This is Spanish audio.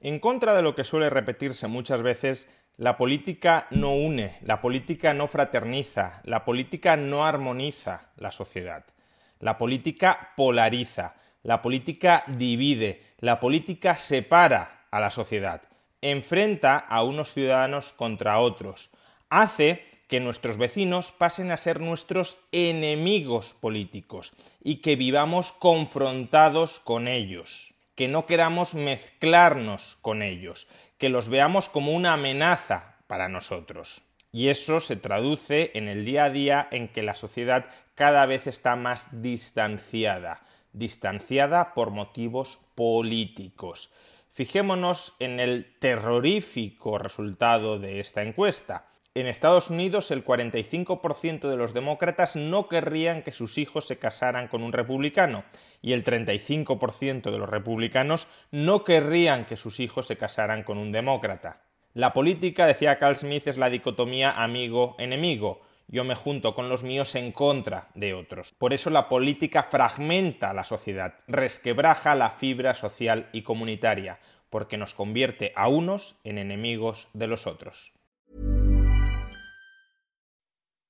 En contra de lo que suele repetirse muchas veces, la política no une, la política no fraterniza, la política no armoniza la sociedad. La política polariza, la política divide, la política separa a la sociedad, enfrenta a unos ciudadanos contra otros, hace que nuestros vecinos pasen a ser nuestros enemigos políticos y que vivamos confrontados con ellos, que no queramos mezclarnos con ellos, que los veamos como una amenaza para nosotros. Y eso se traduce en el día a día en que la sociedad cada vez está más distanciada, distanciada por motivos políticos. Fijémonos en el terrorífico resultado de esta encuesta. En Estados Unidos el 45% de los demócratas no querrían que sus hijos se casaran con un republicano y el 35% de los republicanos no querrían que sus hijos se casaran con un demócrata. La política, decía Carl Smith, es la dicotomía amigo-enemigo. Yo me junto con los míos en contra de otros. Por eso la política fragmenta la sociedad, resquebraja la fibra social y comunitaria, porque nos convierte a unos en enemigos de los otros.